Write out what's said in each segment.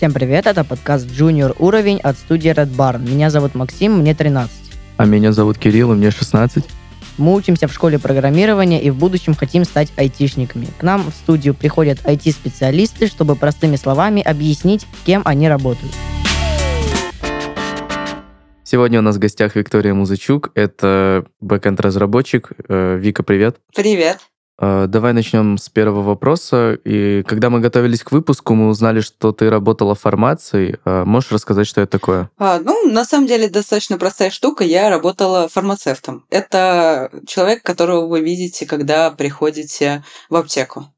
Всем привет, это подкаст Junior уровень от студии Red Barn. Меня зовут Максим, мне 13. А меня зовут Кирилл, и мне 16. Мы учимся в школе программирования и в будущем хотим стать айтишниками. К нам в студию приходят IT-специалисты, чтобы простыми словами объяснить, кем они работают. Сегодня у нас в гостях Виктория Музычук. Это бэкэнд-разработчик. Э, Вика, привет. Привет. Э, давай начнем с первого вопроса. И когда мы готовились к выпуску, мы узнали, что ты работала фармации. Э, можешь рассказать, что это такое? А, ну, на самом деле, достаточно простая штука. Я работала фармацевтом. Это человек, которого вы видите, когда приходите в аптеку.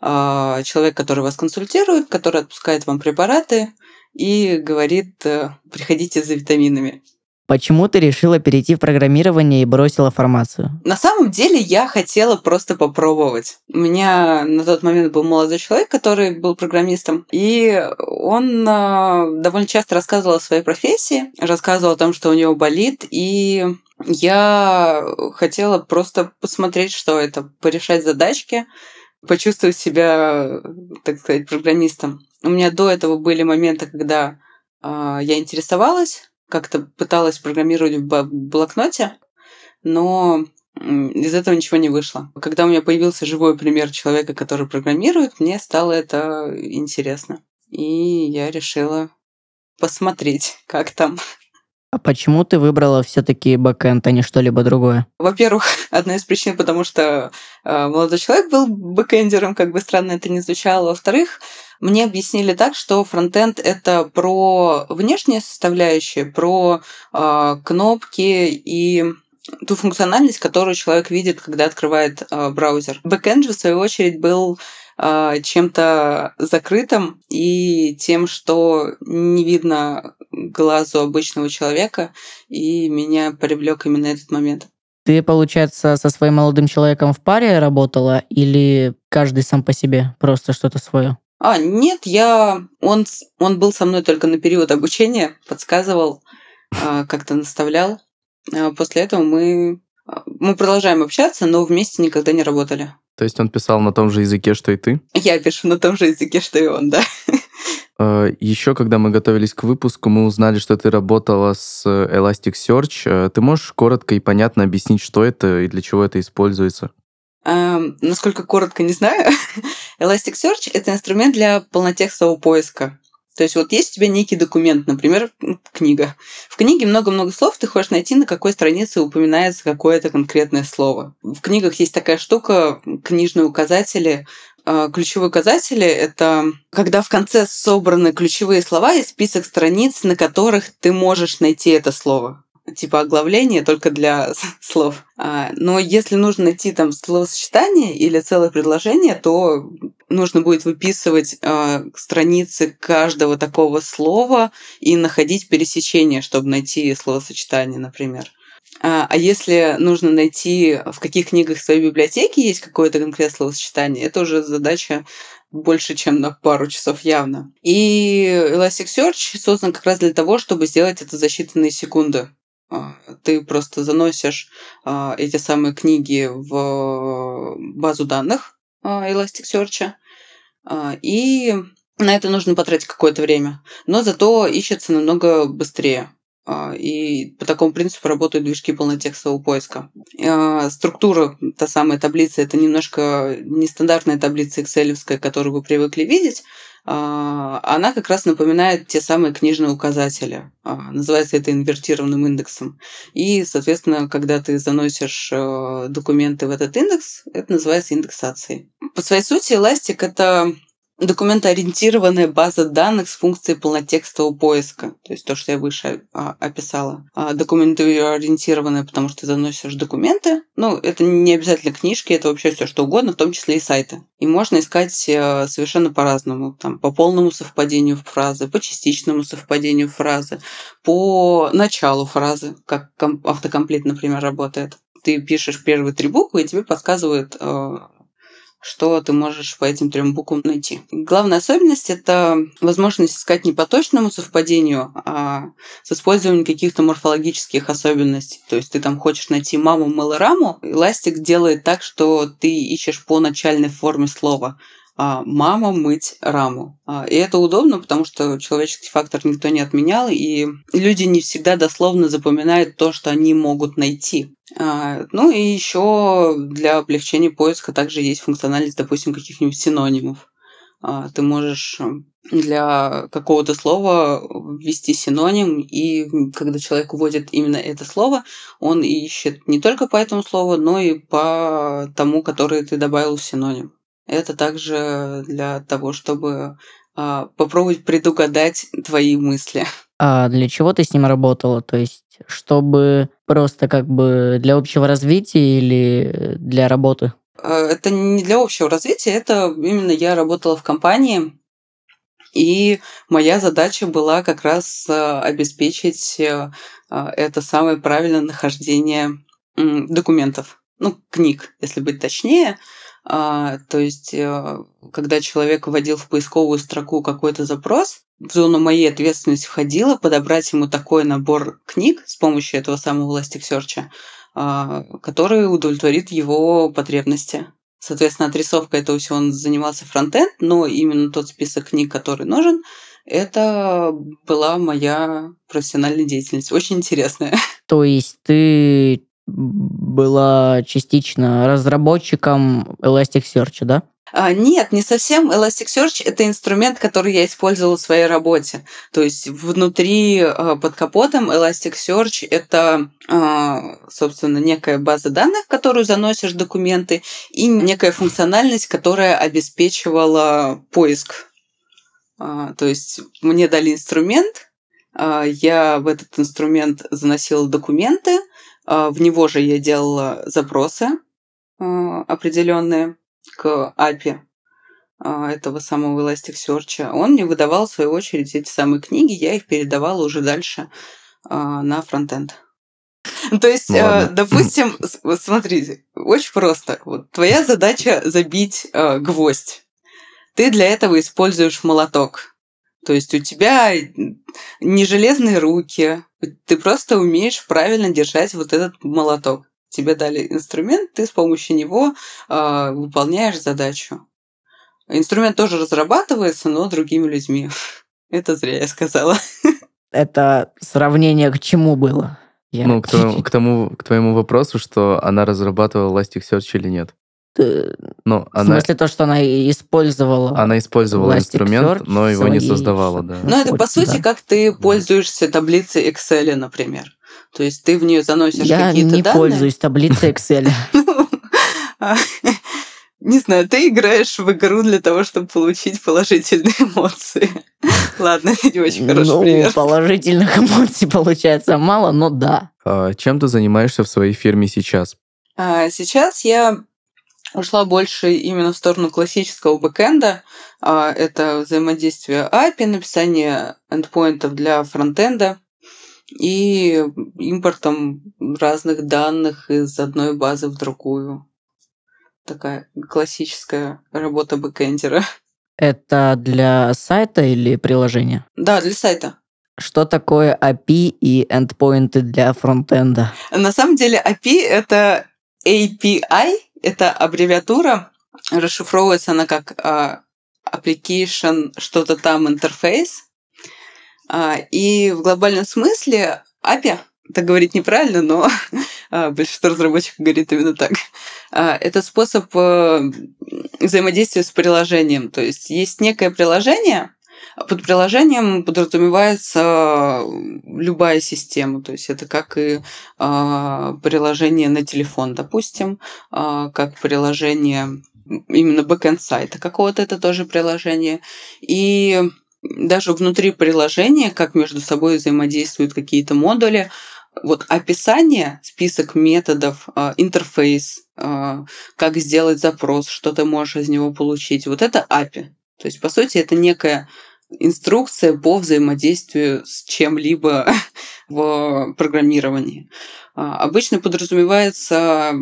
А, человек, который вас консультирует, который отпускает вам препараты и говорит, приходите за витаминами. Почему ты решила перейти в программирование и бросила формацию? На самом деле я хотела просто попробовать. У меня на тот момент был молодой человек, который был программистом, и он э, довольно часто рассказывал о своей профессии, рассказывал о том, что у него болит, и я хотела просто посмотреть, что это, порешать задачки, почувствовать себя, так сказать, программистом. У меня до этого были моменты, когда э, я интересовалась как-то пыталась программировать в блокноте, но из этого ничего не вышло. Когда у меня появился живой пример человека, который программирует, мне стало это интересно. И я решила посмотреть, как там. А почему ты выбрала все-таки бэкэнд, а не что-либо другое? Во-первых, одна из причин, потому что э, молодой человек был бэкэндером, как бы странно это ни звучало. Во-вторых, мне объяснили так, что фронтенд это про внешние составляющие, про э, кнопки и ту функциональность, которую человек видит, когда открывает э, браузер. Бэкэнд же, в свою очередь, был э, чем-то закрытым и тем, что не видно глазу обычного человека, и меня привлек именно этот момент. Ты, получается, со своим молодым человеком в паре работала или каждый сам по себе, просто что-то свое? А, нет, я... Он, он был со мной только на период обучения, подсказывал, а, как-то наставлял. А после этого мы... А, мы продолжаем общаться, но вместе никогда не работали. То есть он писал на том же языке, что и ты? Я пишу на том же языке, что и он, да. Еще, когда мы готовились к выпуску, мы узнали, что ты работала с Elasticsearch. Ты можешь коротко и понятно объяснить, что это и для чего это используется? Эм, насколько коротко, не знаю. Elasticsearch — это инструмент для полнотекстового поиска. То есть вот есть у тебя некий документ, например, книга. В книге много-много слов, ты хочешь найти, на какой странице упоминается какое-то конкретное слово. В книгах есть такая штука, книжные указатели. А, ключевые указатели — это когда в конце собраны ключевые слова и список страниц, на которых ты можешь найти это слово типа оглавление только для слов. А, но если нужно найти там словосочетание или целое предложение, то нужно будет выписывать э, страницы каждого такого слова и находить пересечение, чтобы найти словосочетание, например. А, а если нужно найти, в каких книгах своей библиотеке есть какое-то конкретное словосочетание, это уже задача больше, чем на пару часов явно. И Elasticsearch создан как раз для того, чтобы сделать это за считанные секунды. А, ты просто заносишь а, эти самые книги в базу данных а, Elasticsearch, и на это нужно потратить какое-то время. Но зато ищется намного быстрее. И по такому принципу работают движки полнотекстового поиска. Структура, та самая таблица, это немножко нестандартная таблица Excel, которую вы привыкли видеть. А, она как раз напоминает те самые книжные указатели. А, называется это инвертированным индексом. И, соответственно, когда ты заносишь э, документы в этот индекс, это называется индексацией. По своей сути, Elastic — это документоориентированная база данных с функцией полнотекстового поиска. То есть то, что я выше а, описала. А, документоориентированная, потому что ты заносишь документы. Ну, это не обязательно книжки, это вообще все что угодно, в том числе и сайты. И можно искать э, совершенно по-разному. Там, по полному совпадению фразы, по частичному совпадению фразы, по началу фразы, как автокомплит, например, работает ты пишешь первые три буквы, и тебе подсказывает э, что ты можешь по этим трем буквам найти. Главная особенность – это возможность искать не по точному совпадению, а с использованием каких-то морфологических особенностей. То есть ты там хочешь найти маму Малораму, эластик делает так, что ты ищешь по начальной форме слова, «мама мыть раму». А, и это удобно, потому что человеческий фактор никто не отменял, и люди не всегда дословно запоминают то, что они могут найти. А, ну и еще для облегчения поиска также есть функциональность, допустим, каких-нибудь синонимов. А, ты можешь для какого-то слова ввести синоним, и когда человек вводит именно это слово, он ищет не только по этому слову, но и по тому, который ты добавил в синоним. Это также для того, чтобы а, попробовать предугадать твои мысли. А для чего ты с ним работала? То есть, чтобы просто как бы для общего развития или для работы? А, это не для общего развития, это именно я работала в компании, и моя задача была как раз а, обеспечить это самое правильное нахождение документов, ну, книг, если быть точнее. То есть, когда человек вводил в поисковую строку какой-то запрос, в зону моей ответственности входило подобрать ему такой набор книг с помощью этого самого Elasticsearch, а, который удовлетворит его потребности. Соответственно, отрисовка этого всего он занимался фронтенд, но именно тот список книг, который нужен, это была моя профессиональная деятельность. Очень интересная. То есть ты была частично разработчиком Elasticsearch, да? А, нет, не совсем. Elasticsearch – это инструмент, который я использовала в своей работе. То есть внутри, а, под капотом Elasticsearch – это, а, собственно, некая база данных, в которую заносишь документы, и некая функциональность, которая обеспечивала поиск. То есть мне дали инструмент, я в этот инструмент заносила документы, в него же я делала запросы определенные к API а, этого самого Elasticsearch, он мне выдавал, в свою очередь, эти самые книги, я их передавала уже дальше а, на фронтенд. То есть, Ладно. допустим, смотрите, очень просто. Вот твоя задача забить гвоздь. Ты для этого используешь молоток. То есть у тебя не железные руки, ты просто умеешь правильно держать вот этот молоток тебе дали инструмент, ты с помощью него э, выполняешь задачу. Инструмент тоже разрабатывается, но другими людьми. Это зря я сказала. Это сравнение к чему было? Я... Ну, к, твоему, к, тому, к твоему вопросу, что она разрабатывала Elasticsearch или нет. Ну, в смысле то, что она использовала. Она использовала инструмент, но его не создавала, да. Ну, это по сути, да. как ты пользуешься таблицей Excel, например. То есть ты в нее заносишь Я какие-то данные. Я не пользуюсь таблицей Excel. Не знаю, ты играешь в игру для того, чтобы получить положительные эмоции. Ладно, это не очень хороший ну, пример. положительных эмоций получается мало, но да. А чем ты занимаешься в своей фирме сейчас? А, сейчас я ушла больше именно в сторону классического бэкэнда. А, это взаимодействие API, написание endpoint ов для фронтенда и импортом разных данных из одной базы в другую. Такая классическая работа бэкэндера. Это для сайта или приложения? Да, для сайта. Что такое API и эндпоинты для фронтенда? На самом деле API — это API, это аббревиатура, расшифровывается она как uh, Application что-то там интерфейс, а, и в глобальном смысле API, так говорить неправильно, но а, большинство разработчиков говорит именно так. А, это способ э, взаимодействия с приложением. То есть есть некое приложение, под приложением подразумевается любая система, то есть это как и приложение на телефон, допустим, как приложение именно бэкэнд сайта какого-то, это тоже приложение. И даже внутри приложения, как между собой взаимодействуют какие-то модули, вот описание, список методов, интерфейс, как сделать запрос, что ты можешь из него получить, вот это API. То есть, по сути, это некая инструкция по взаимодействию с чем-либо в программировании. А, обычно подразумевается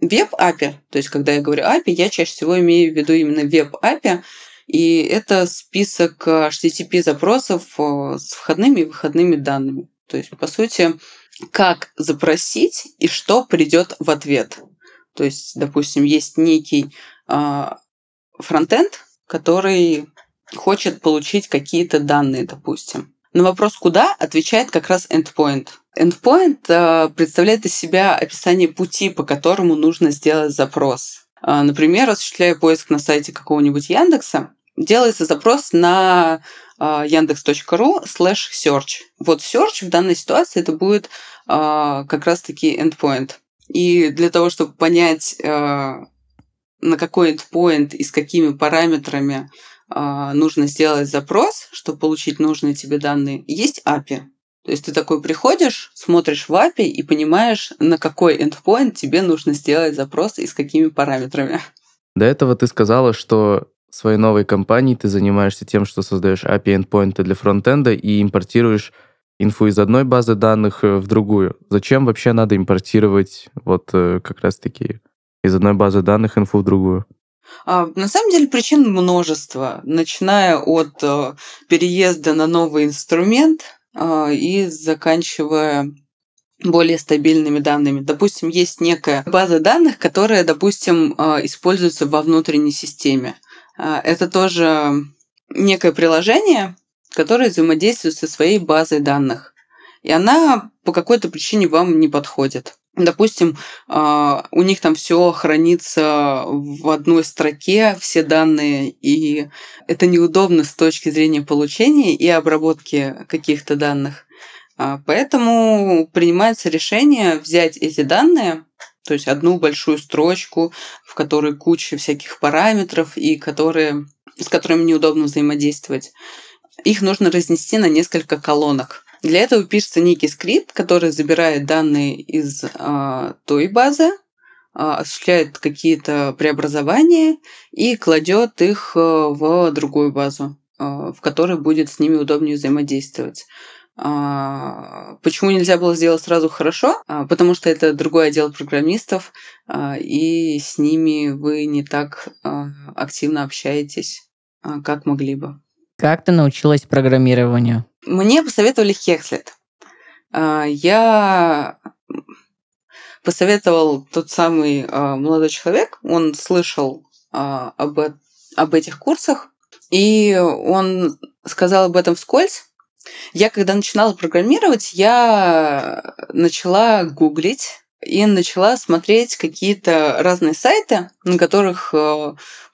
веб-API, то есть, когда я говорю API, я чаще всего имею в виду именно веб-API, и это список HTTP-запросов э, с входными и выходными данными. То есть, по сути, как запросить и что придет в ответ. То есть, допустим, есть некий а, фронтенд, который хочет получить какие-то данные, допустим. На вопрос «куда?» отвечает как раз endpoint. Endpoint э, представляет из себя описание пути, по которому нужно сделать запрос. Э, например, осуществляя поиск на сайте какого-нибудь Яндекса, делается запрос на э, yandex.ru slash search. Вот search в данной ситуации это будет э, как раз-таки endpoint. И для того, чтобы понять, на какой endpoint и с какими параметрами нужно сделать запрос, чтобы получить нужные тебе данные, есть API. То есть ты такой приходишь, смотришь в API и понимаешь, на какой endpoint тебе нужно сделать запрос и с какими параметрами. До этого ты сказала, что своей новой компании ты занимаешься тем, что создаешь API endpoinты для фронтенда и импортируешь инфу из одной базы данных э, в другую. Зачем вообще надо импортировать вот э, как раз-таки из одной базы данных инфу в другую? А, на самом деле причин множество, начиная от э, переезда на новый инструмент э, и заканчивая более стабильными данными. Допустим, есть некая база данных, которая, допустим, э, используется во внутренней системе. Это тоже некое приложение, которое взаимодействует со своей базой данных. И она по какой-то причине вам не подходит. Допустим, а, у них там все хранится в одной строке, все данные, и это неудобно с точки зрения получения и обработки каких-то данных. А, поэтому принимается решение взять эти данные, то есть одну большую строчку, в которой куча всяких параметров и которые, с которыми неудобно взаимодействовать. Их нужно разнести на несколько колонок. Для этого пишется некий скрипт, который забирает данные из а, той базы, а, осуществляет какие-то преобразования и кладет их а, в другую базу, а, в которой будет с ними удобнее взаимодействовать. А, почему нельзя было сделать сразу хорошо? Потому что это другой отдел программистов, и с ними вы не так активно общаетесь, как могли бы. Как ты научилась программированию? Мне посоветовали Хекслет. А, я посоветовал тот самый а, молодой человек, он слышал а, об, об этих курсах, и он сказал об этом вскользь. Я, когда начинала программировать, я начала гуглить и начала смотреть какие-то разные сайты, на которых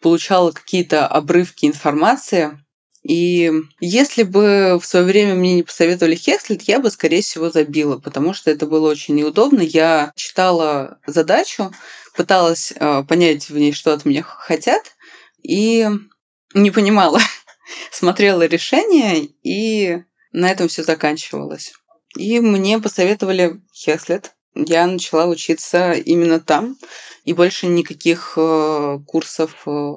получала какие-то обрывки информации и если бы в свое время мне не посоветовали Хекслет, я бы, скорее всего, забила, потому что это было очень неудобно. Я читала задачу, пыталась э, понять в ней, что от меня хотят, и не понимала. Смотрела решение, и на этом все заканчивалось. И мне посоветовали Хекслет. Я начала учиться именно там, и больше никаких э, курсов э,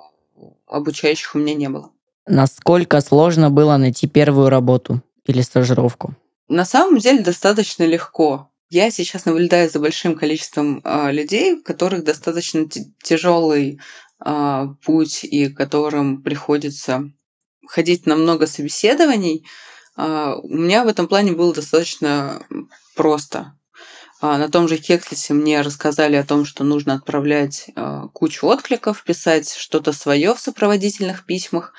обучающих у меня не было. Насколько сложно было найти первую работу или стажировку? На самом деле достаточно легко. Я сейчас наблюдаю за большим количеством э, людей, у которых достаточно тяжелый э, путь и которым приходится ходить на много собеседований. Э, у меня в этом плане было достаточно просто. На том же Хеклисе мне рассказали о том, что нужно отправлять кучу откликов, писать что-то свое в сопроводительных письмах.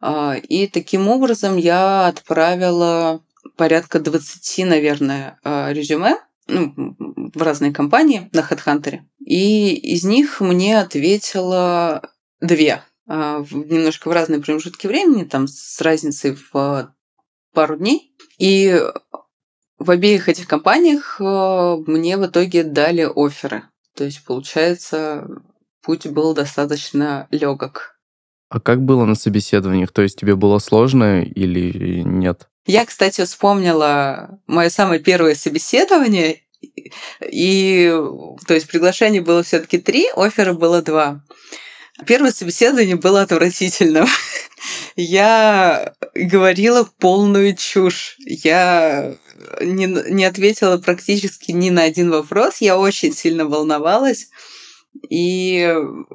А, и таким образом я отправила порядка 20, наверное, а, резюме ну, в разные компании на HeadHunter. И из них мне ответило две. А, немножко в разные промежутки времени, там с разницей в пару дней. И в обеих этих компаниях мне в итоге дали оферы. То есть, получается, путь был достаточно легок. А как было на собеседованиях? То есть тебе было сложно или нет? Я, кстати, вспомнила мое самое первое собеседование, и то есть приглашений было все-таки три, оффера было два. Первое собеседование было отвратительным. Я говорила полную чушь. Я не, не ответила практически ни на один вопрос. Я очень сильно волновалась. И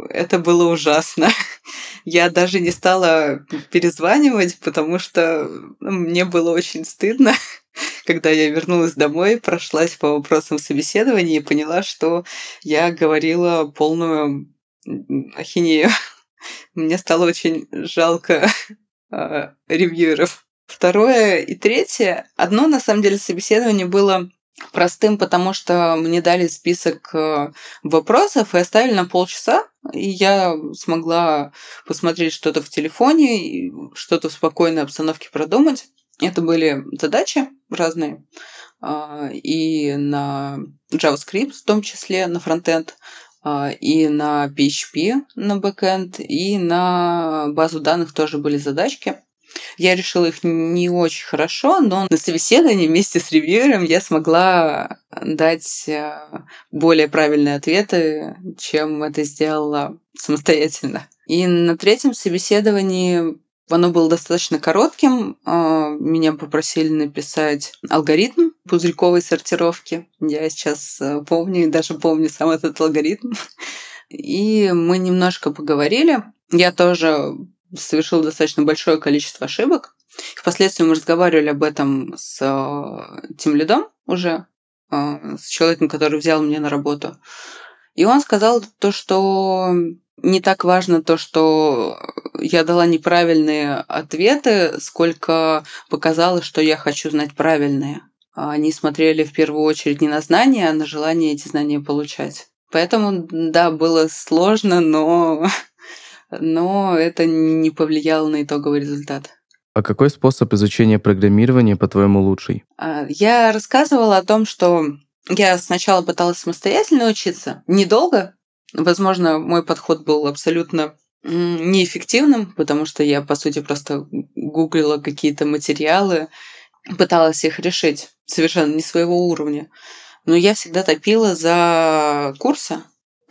это было ужасно. Я даже не стала перезванивать, потому что ну, мне было очень стыдно. Когда я вернулась домой, прошлась по вопросам собеседования и поняла, что я говорила полную ахинею. Мне стало очень жалко а, ревьюеров. Второе и третье. Одно, на самом деле, собеседование было простым, потому что мне дали список э, вопросов и оставили на полчаса, и я смогла посмотреть что-то в телефоне, что-то в спокойной обстановке продумать. Это были задачи разные, а, и на JavaScript в том числе, на фронтенд, а, и на PHP на бэкенд, и на базу данных тоже были задачки. Я решила их не очень хорошо, но на собеседовании вместе с reviewer ом я смогла дать э, более правильные ответы, чем это сделала самостоятельно. И на третьем собеседовании оно было достаточно коротким. А, меня попросили написать алгоритм пузырьковой сортировки. Я сейчас э, помню, даже помню сам этот алгоритм. И мы немножко поговорили. Я тоже совершил достаточно большое количество ошибок. Впоследствии мы разговаривали об этом с э, тем лидом уже, э, с человеком, который взял меня на работу. И он сказал то, что не так важно то, что я дала неправильные ответы, сколько показалось, что я хочу знать правильные. Они смотрели в первую очередь не на знания, а на желание эти знания получать. Поэтому, да, было сложно, но но это не повлияло на итоговый результат. А какой способ изучения программирования, по-твоему, лучший? А, я рассказывала о том, что я сначала пыталась самостоятельно учиться. Недолго. Возможно, мой подход был абсолютно неэффективным, потому что я, по сути, просто гуглила какие-то материалы, пыталась их решить совершенно не своего уровня. Но я всегда топила за курсы,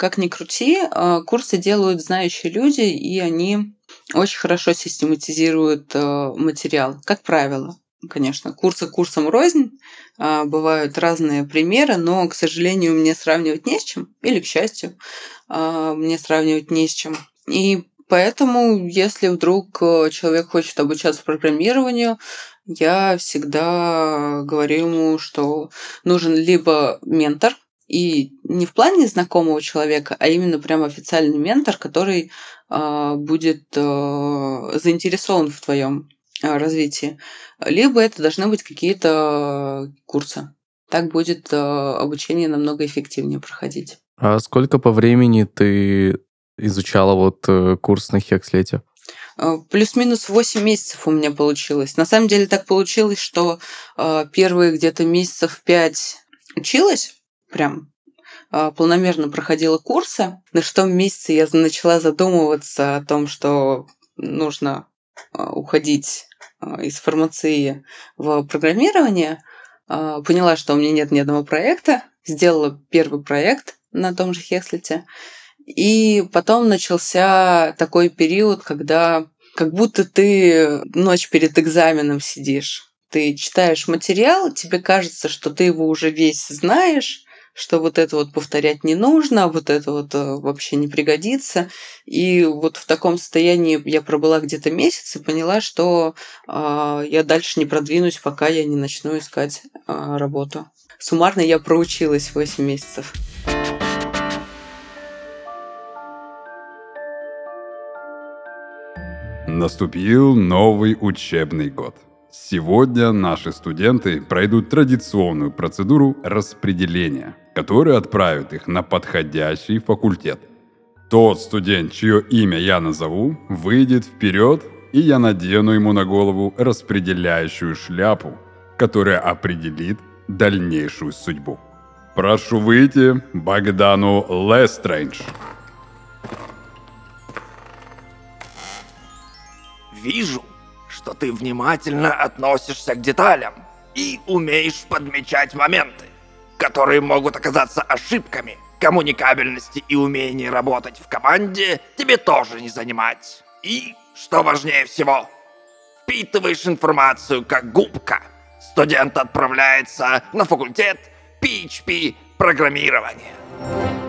как ни крути, а, курсы делают знающие люди, и они очень хорошо систематизируют а, материал, как правило. Конечно, курсы курсом рознь, а, бывают разные примеры, но, к сожалению, мне сравнивать не с чем, или, к счастью, мне сравнивать не с чем. И поэтому, если вдруг человек хочет обучаться программированию, я всегда говорю ему, что нужен либо ментор, и не в плане знакомого человека, а именно прям официальный ментор, который э, будет э, заинтересован в твоем э, развитии. Либо это должны быть какие-то курсы. Так будет э, обучение намного эффективнее проходить. А сколько по времени ты изучала вот э, курс на Хекслете? Плюс-минус 8 месяцев у меня получилось. На самом деле так получилось, что э, первые где-то месяцев 5 училась, прям а, полномерно проходила курсы. На шестом месяце я начала задумываться о том, что нужно а, уходить а, из фармации в программирование. Поняла, что у меня нет ни одного проекта. Сделала первый проект на том же Хеслите. И потом начался такой период, когда как будто ты ночь перед экзаменом сидишь. Ты читаешь материал, тебе кажется, что ты его уже весь знаешь, что вот это вот повторять не нужно, вот это вот э, вообще не пригодится. И вот в таком состоянии я пробыла где-то месяц и поняла, что э, я дальше не продвинусь, пока я не начну искать э, работу. Суммарно я проучилась 8 месяцев. Наступил новый учебный год. Сегодня наши студенты пройдут традиционную процедуру распределения – которые отправят их на подходящий факультет. Тот студент, чье имя я назову, выйдет вперед, и я надену ему на голову распределяющую шляпу, которая определит дальнейшую судьбу. Прошу выйти Богдану Лестрейндж. Вижу, что ты внимательно относишься к деталям и умеешь подмечать моменты которые могут оказаться ошибками. Коммуникабельности и умение работать в команде тебе тоже не занимать. И, что важнее всего, впитываешь информацию как губка. Студент отправляется на факультет PHP программирования.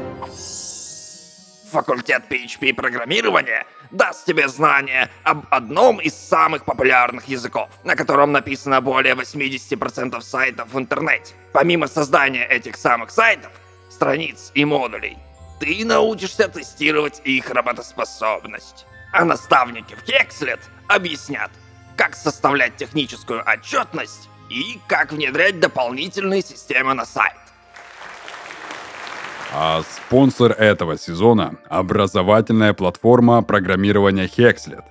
Факультет PHP программирования даст тебе знания об одном из самых популярных языков, на котором написано более 80% сайтов в интернете. Помимо создания этих самых сайтов, страниц и модулей, ты научишься тестировать их работоспособность. а наставники в Hexlet объяснят, как составлять техническую отчетность и как внедрять дополнительные системы на сайт. А спонсор этого сезона – образовательная платформа программирования Hexlet.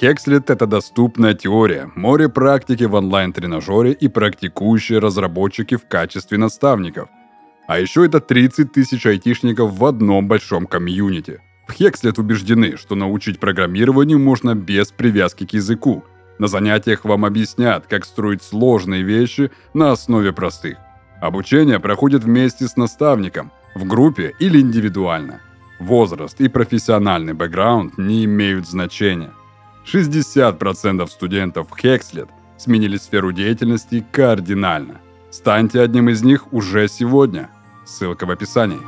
Hexlet – это доступная теория, море практики в онлайн-тренажере и практикующие разработчики в качестве наставников. А еще это 30 тысяч айтишников в одном большом комьюнити. В Hexlet убеждены, что научить программированию можно без привязки к языку. На занятиях вам объяснят, как строить сложные вещи на основе простых. Обучение проходит вместе с наставником – в группе или индивидуально. Возраст и профессиональный бэкграунд не имеют значения. 60% студентов Хекслет сменили сферу деятельности кардинально. Станьте одним из них уже сегодня. Ссылка в описании.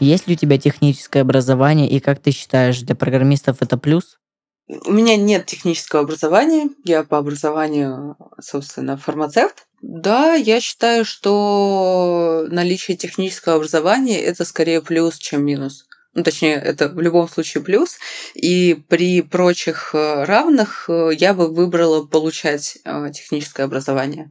Есть ли у тебя техническое образование, и как ты считаешь, для программистов это плюс? У меня нет технического образования. Я по образованию, собственно, фармацевт. Да, я считаю, что наличие технического образования это скорее плюс, чем минус. Ну, точнее, это в любом случае плюс. И при прочих э, равных э, я бы выбрала получать э, техническое образование.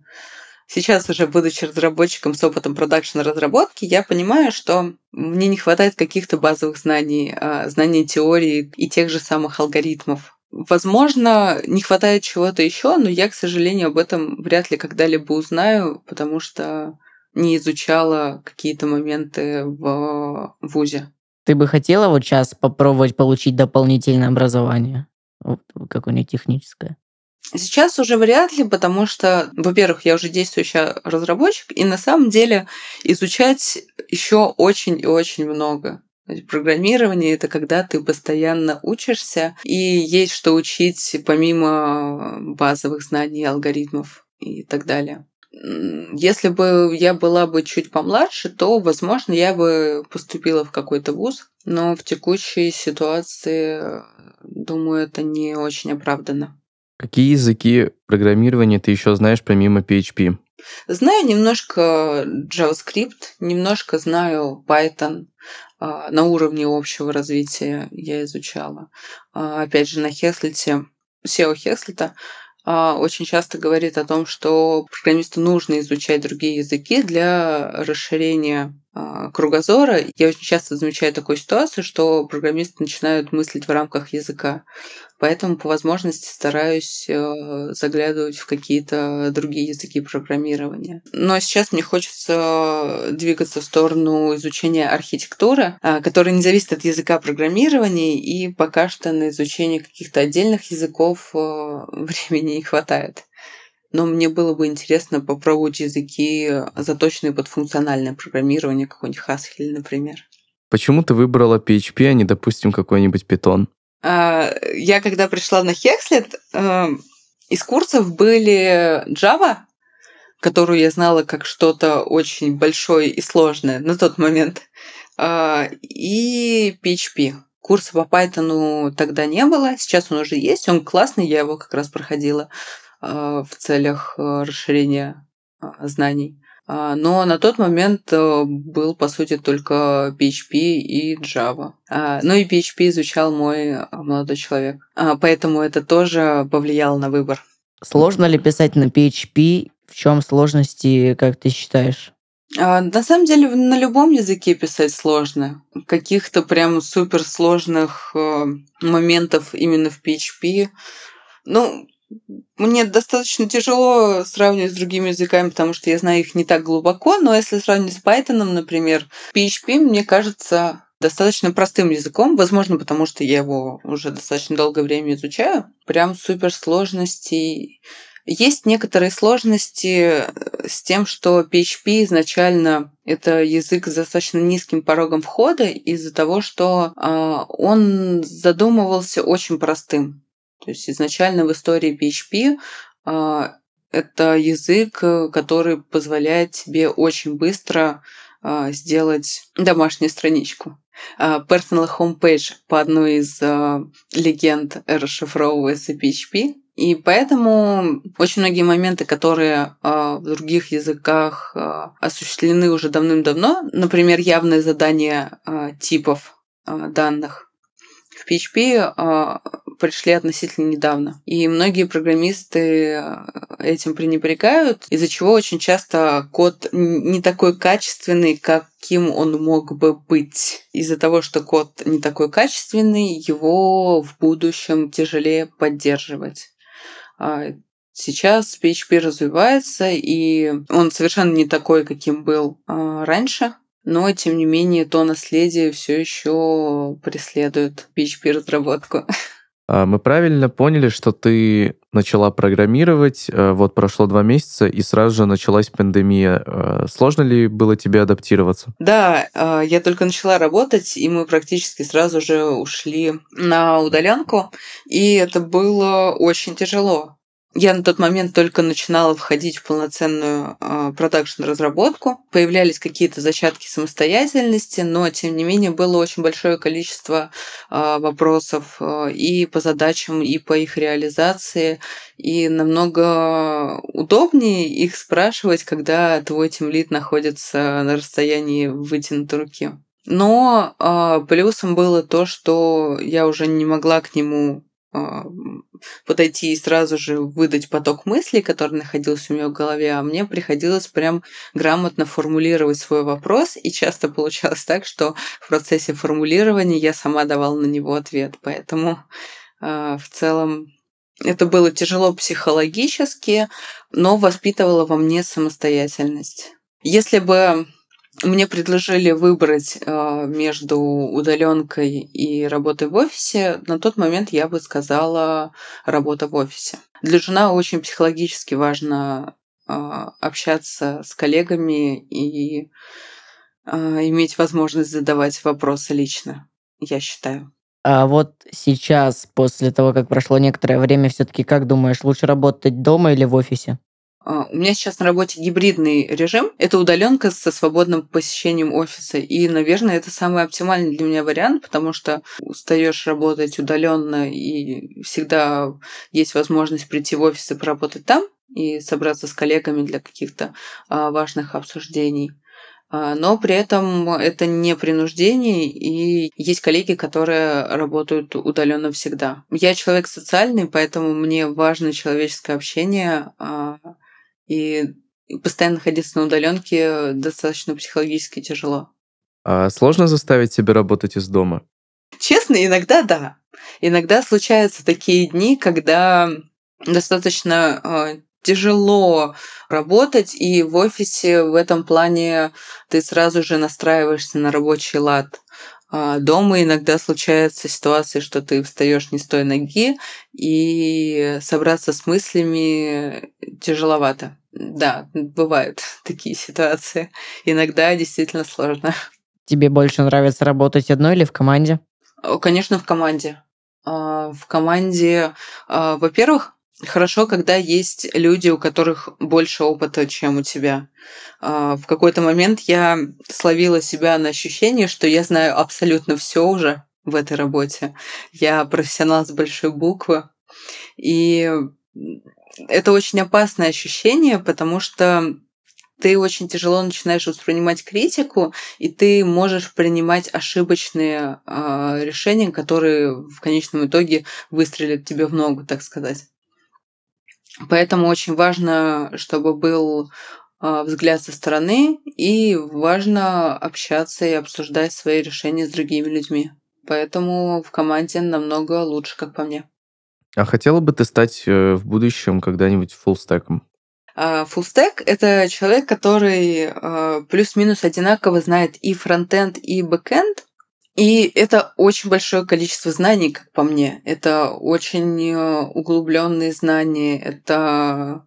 Сейчас уже, будучи разработчиком с опытом продакшн-разработки, я понимаю, что мне не хватает каких-то базовых знаний, а, знаний теории и тех же самых алгоритмов. Возможно, не хватает чего-то еще, но я, к сожалению, об этом вряд ли когда-либо узнаю, потому что не изучала какие-то моменты в ВУЗе. Ты бы хотела вот сейчас попробовать получить дополнительное образование? Какое-нибудь техническое? Сейчас уже вряд ли, потому что, во-первых, я уже действующий разработчик, и на самом деле изучать еще очень и очень много. Программирование это когда ты постоянно учишься, и есть что учить помимо базовых знаний, алгоритмов и так далее. Если бы я была бы чуть помладше, то, возможно, я бы поступила в какой-то вуз, но в текущей ситуации, думаю, это не очень оправдано. Какие языки программирования ты еще знаешь помимо PHP? Знаю немножко JavaScript, немножко знаю Python. А, на уровне общего развития я изучала. А, опять же, на Хеслите, SEO Хеслита а, очень часто говорит о том, что программисту нужно изучать другие языки для расширения кругозора. Я очень часто замечаю такую ситуацию, что программисты начинают мыслить в рамках языка. Поэтому по возможности стараюсь э, заглядывать в какие-то другие языки программирования. Но сейчас мне хочется двигаться в сторону изучения архитектуры, а, которая не зависит от языка программирования, и пока что на изучение каких-то отдельных языков э, времени не хватает. Но мне было бы интересно попробовать языки, заточенные под функциональное программирование, какой-нибудь Haskell, например. Почему ты выбрала PHP, а не, допустим, какой-нибудь Python? А, я когда пришла на Hexlet, эм, из курсов были Java, которую я знала как что-то очень большое и сложное на тот момент, а, и PHP. Курса по Python тогда не было, сейчас он уже есть, он классный, я его как раз проходила в целях э, расширения знаний. А, но на тот момент э, был, по сути, только PHP и Java. А, ну и PHP изучал мой молодой человек. А, поэтому это тоже повлияло на выбор. Сложно ли писать на PHP? В чем сложности, как ты считаешь? На самом деле на любом языке писать сложно. Каких-то прям суперсложных э, моментов именно в PHP. Ну, мне достаточно тяжело сравнивать с другими языками, потому что я знаю их не так глубоко, но если сравнивать с Python, например, PHP, мне кажется, достаточно простым языком, возможно, потому что я его уже достаточно долгое время изучаю. Прям суперсложностей. Есть некоторые сложности с тем, что PHP изначально это язык с достаточно низким порогом входа из-за того, что э, он задумывался очень простым. То есть изначально в истории PHP а, это язык, который позволяет тебе очень быстро а, сделать домашнюю страничку. А, personal homepage по одной из легенд расшифровывается PHP, И поэтому очень многие моменты, которые э, в других языках э, осуществлены уже давным-давно, например, явное задание э, типов э, данных, в PHP э, пришли относительно недавно. И многие программисты этим пренебрегают, из-за чего очень часто код не такой качественный, каким он мог бы быть. Из-за того, что код не такой качественный, его в будущем тяжелее поддерживать. А сейчас PHP развивается, и он совершенно не такой, каким был а, раньше. Но, тем не менее, то наследие все еще преследует PHP-разработку. А мы правильно поняли, что ты начала программировать, э, вот прошло два месяца, и сразу же началась пандемия. Э, сложно ли было тебе адаптироваться? Да, э, я только начала работать, и мы практически сразу же ушли на удаленку, и это было очень тяжело. Я на тот момент только начинала входить в полноценную э, продакшн-разработку. Появлялись какие-то зачатки самостоятельности, но, тем не менее, было очень большое количество э, вопросов э, и по задачам, и по их реализации. И намного удобнее их спрашивать, когда твой тимлит находится на расстоянии вытянутой руки. Но э, плюсом было то, что я уже не могла к нему а, подойти и сразу же выдать поток мыслей, который находился у меня в голове, а мне приходилось прям грамотно формулировать свой вопрос, и часто получалось так, что в процессе формулирования я сама давала на него ответ, поэтому э, в целом это было тяжело психологически, но воспитывало во мне самостоятельность. Если бы мне предложили выбрать э, между удаленкой и работой в офисе. На тот момент я бы сказала работа в офисе. Для жена очень психологически важно э, общаться с коллегами и э, иметь возможность задавать вопросы лично, я считаю. А вот сейчас, после того, как прошло некоторое время, все-таки как думаешь, лучше работать дома или в офисе? А, у меня сейчас на работе гибридный режим. Это удаленка со свободным посещением офиса. И, наверное, это самый оптимальный для меня вариант, потому что устаешь работать удаленно, и всегда есть возможность прийти в офис и поработать там и собраться с коллегами для каких-то а, важных обсуждений. А, но при этом это не принуждение, и есть коллеги, которые работают удаленно всегда. Я человек социальный, поэтому мне важно человеческое общение, и постоянно находиться на удаленке достаточно психологически тяжело. А сложно заставить себя работать из дома? Честно, иногда да. Иногда случаются такие дни, когда достаточно э, тяжело работать, и в офисе в этом плане ты сразу же настраиваешься на рабочий лад. А дома иногда случается ситуация, что ты встаешь не с той ноги, и собраться с мыслями тяжеловато. Да, бывают такие ситуации. Иногда действительно сложно. Тебе больше нравится работать одной или в команде? Конечно, в команде. А, в команде, а, во-первых, хорошо, когда есть люди, у которых больше опыта, чем у тебя. А, в какой-то момент я словила себя на ощущение, что я знаю абсолютно все уже в этой работе. Я профессионал с большой буквы. И это очень опасное ощущение, потому что ты очень тяжело начинаешь воспринимать критику, и ты можешь принимать ошибочные э, решения, которые в конечном итоге выстрелят тебе в ногу, так сказать. Поэтому очень важно, чтобы был а, взгляд со стороны, и важно общаться и обсуждать свои решения с другими людьми. Поэтому в команде намного лучше, как по мне. А хотела бы ты стать э, в будущем когда-нибудь fullstack ом? Fullstack — это человек, который а, плюс-минус одинаково знает и фронтенд, и бэкенд, и это очень большое количество знаний, как по мне. Это очень э, углубленные знания, это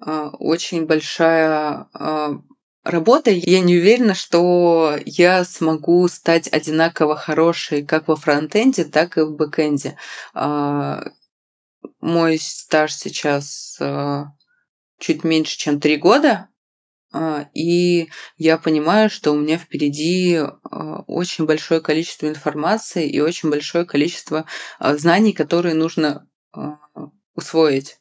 а, очень большая а, работа. Я не уверена, что я смогу стать одинаково хорошей как во фронтенде, так и в бэкенде. Мой стаж сейчас чуть меньше, чем три года, а, и я понимаю, что у меня впереди а, очень большое количество информации и очень большое количество знаний, которые нужно усвоить.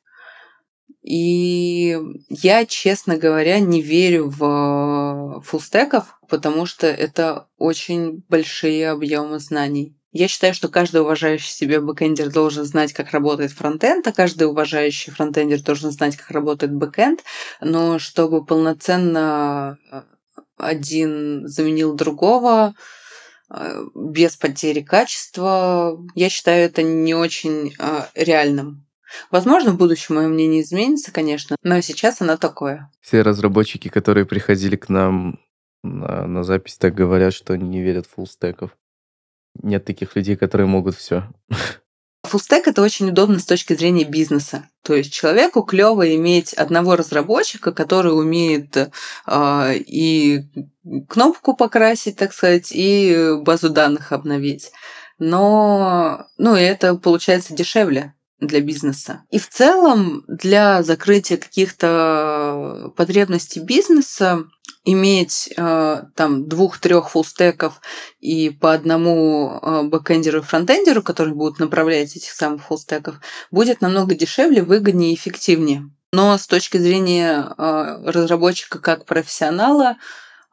И я, честно говоря, не верю в фуллстеков, потому что это очень большие объемы знаний. Я считаю, что каждый уважающий себя бэкэндер должен знать, как работает фронтенд, а каждый уважающий фронтендер должен знать, как работает бэкэнд. Но чтобы полноценно э, один заменил другого, э, без потери качества, я считаю это не очень э, реальным. Возможно, в будущем мое мнение изменится, конечно, но сейчас оно такое. Все разработчики, которые приходили к нам на, на запись, так говорят, что они не верят фуллстеков. Нет таких людей, которые могут все. Фуллстек это очень удобно с точки зрения бизнеса. То есть человеку клево иметь одного разработчика, который умеет э, и кнопку покрасить, так сказать, и базу данных обновить. Но ну, это получается дешевле для бизнеса. И в целом для закрытия каких-то потребностей бизнеса иметь э, там двух-трех фуллстеков и по одному э, бэкэндеру и фронтендеру, которые будут направлять этих самых фуллстеков, будет намного дешевле, выгоднее и эффективнее. Но с точки зрения э, разработчика как профессионала,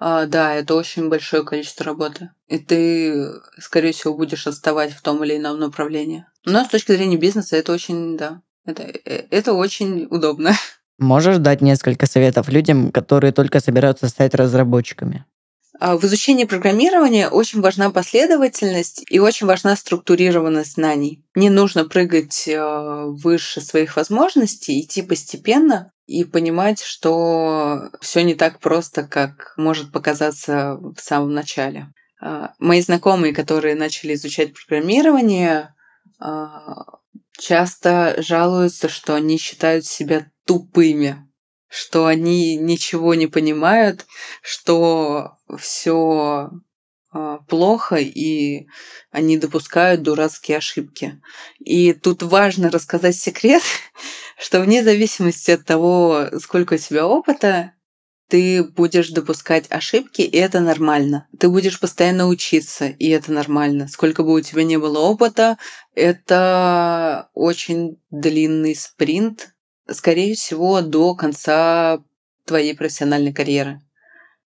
э, да, это очень большое количество работы. И ты, скорее всего, будешь отставать в том или ином направлении. Но с точки зрения бизнеса это очень, да, это, э, это очень удобно. Можешь дать несколько советов людям, которые только собираются стать разработчиками? А, в изучении программирования очень важна последовательность и очень важна структурированность знаний. Не нужно прыгать э, выше своих возможностей, идти постепенно и понимать, что все не так просто, как может показаться в самом начале. А, мои знакомые, которые начали изучать программирование, а, часто жалуются, что они считают себя тупыми, что они ничего не понимают, что все а, плохо, и они допускают дурацкие ошибки. И тут важно рассказать секрет, что вне зависимости от того, сколько у тебя опыта, ты будешь допускать ошибки, и это нормально. Ты будешь постоянно учиться, и это нормально. Сколько бы у тебя не было опыта, это очень длинный спринт, скорее всего, до конца твоей профессиональной карьеры.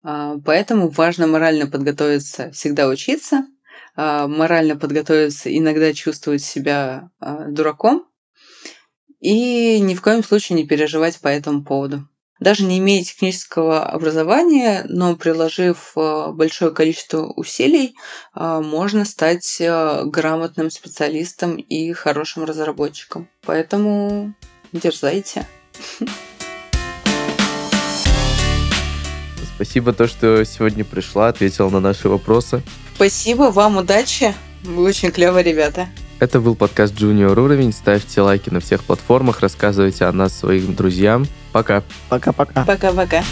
А, поэтому важно морально подготовиться, всегда учиться, а, морально подготовиться, иногда чувствовать себя а, дураком и ни в коем случае не переживать по этому поводу. Даже не имея технического образования, но приложив большое количество усилий, можно стать грамотным специалистом и хорошим разработчиком. Поэтому Дерзайте. Спасибо то, что сегодня пришла, ответила на наши вопросы. Спасибо, вам удачи. Вы очень клевые ребята. Это был подкаст Junior Уровень. Ставьте лайки на всех платформах, рассказывайте о нас своим друзьям. Пока. Пока-пока. Пока-пока.